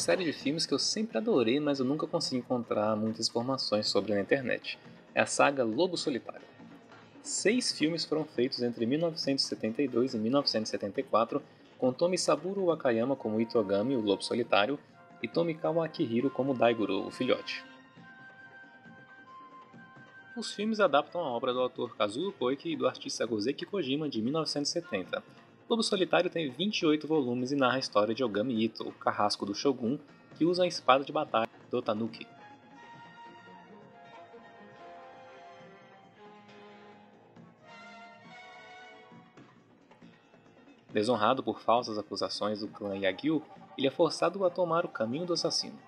série de filmes que eu sempre adorei, mas eu nunca consegui encontrar muitas informações sobre na internet. É a saga Lobo Solitário. Seis filmes foram feitos entre 1972 e 1974, com Tomisaburo Wakayama como Itogami, o Lobo Solitário, e Tomikawa Akihiro como Daigoro, o filhote. Os filmes adaptam a obra do autor Kazuo Koike e do artista Gozeki Kojima de 1970, Lobo Solitário tem 28 volumes e narra a história de Ogami Ito, o carrasco do Shogun, que usa a espada de batalha do Tanuki. Desonrado por falsas acusações do clã Yagyu, ele é forçado a tomar o caminho do assassino.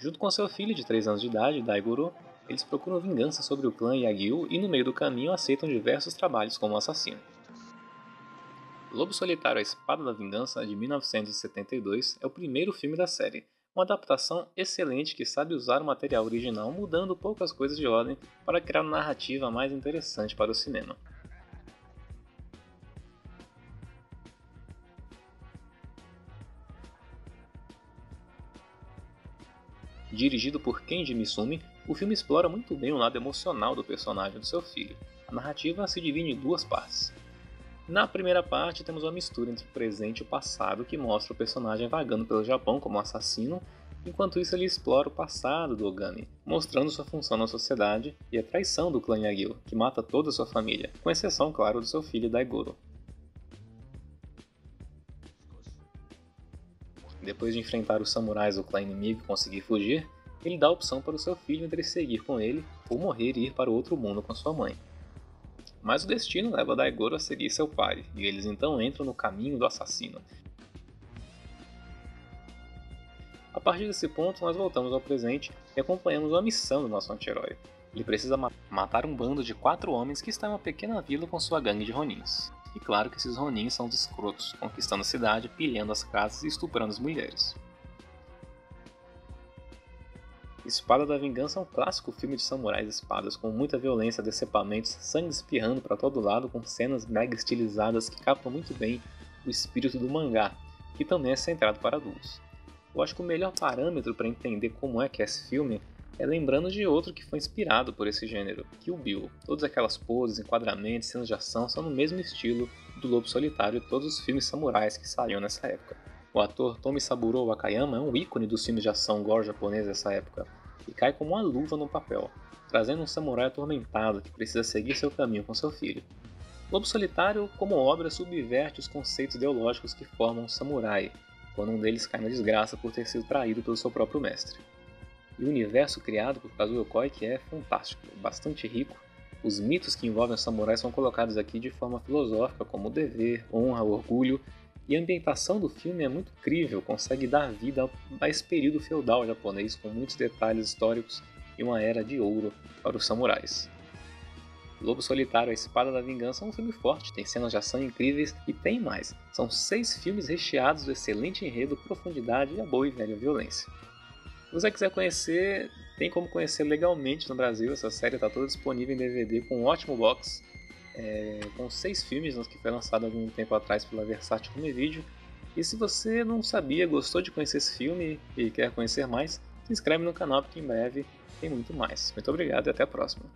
Junto com seu filho de 3 anos de idade, Daigoro, eles procuram vingança sobre o clã Yagyu e no meio do caminho aceitam diversos trabalhos como assassino. Lobo Solitário A Espada da Vingança, de 1972, é o primeiro filme da série, uma adaptação excelente que sabe usar o material original mudando poucas coisas de ordem para criar uma narrativa mais interessante para o cinema. Dirigido por Kenji Misumi, o filme explora muito bem o lado emocional do personagem do seu filho. A narrativa se divide em duas partes. Na primeira parte, temos uma mistura entre o presente e o passado que mostra o personagem vagando pelo Japão como assassino, enquanto isso ele explora o passado do Ogami, mostrando sua função na sociedade e a traição do clã Yagyu, que mata toda a sua família, com exceção, claro, do seu filho Daigoro. Depois de enfrentar os samurais do clã inimigo e conseguir fugir, ele dá a opção para o seu filho entre seguir com ele ou morrer e ir para o outro mundo com sua mãe. Mas o destino leva Daigoro a seguir seu pai, e eles então entram no caminho do assassino. A partir desse ponto, nós voltamos ao presente e acompanhamos uma missão do nosso anti-herói. Ele precisa ma matar um bando de quatro homens que está em uma pequena vila com sua gangue de ronins. E claro que esses Ronin são os escrotos, conquistando a cidade, pilhando as casas e estuprando as mulheres. Espada da Vingança é um clássico filme de samurais espadas, com muita violência, decepamentos, sangue espirrando para todo lado, com cenas mega estilizadas que captam muito bem o espírito do mangá, que também é centrado para adultos. Eu acho que o melhor parâmetro para entender como é que é esse filme é lembrando de outro que foi inspirado por esse gênero, Kill Bill. Todas aquelas poses, enquadramentos, cenas de ação são no mesmo estilo do Lobo Solitário e todos os filmes samurais que saíam nessa época. O ator Tomisaburo Wakayama é um ícone dos filmes de ação gore japonês dessa época e cai como uma luva no papel, trazendo um samurai atormentado que precisa seguir seu caminho com seu filho. Lobo Solitário, como obra, subverte os conceitos ideológicos que formam um samurai, quando um deles cai na desgraça por ter sido traído pelo seu próprio mestre. E o universo criado por Kazuo Koike é fantástico, bastante rico. Os mitos que envolvem os samurais são colocados aqui de forma filosófica, como dever, honra, orgulho, e a ambientação do filme é muito crível, consegue dar vida a esse período feudal japonês com muitos detalhes históricos e uma era de ouro para os samurais. Lobo Solitário, A Espada da Vingança é um filme forte, tem cenas de ação incríveis e tem mais. São seis filmes recheados de excelente enredo, profundidade e a boa e velha violência. Se você quiser conhecer, tem como conhecer legalmente no Brasil. Essa série está toda disponível em DVD com um ótimo box, é, com seis filmes que foi lançado algum tempo atrás pela Versátil Home Video. E se você não sabia, gostou de conhecer esse filme e quer conhecer mais, se inscreve no canal porque em breve tem muito mais. Muito obrigado e até a próxima.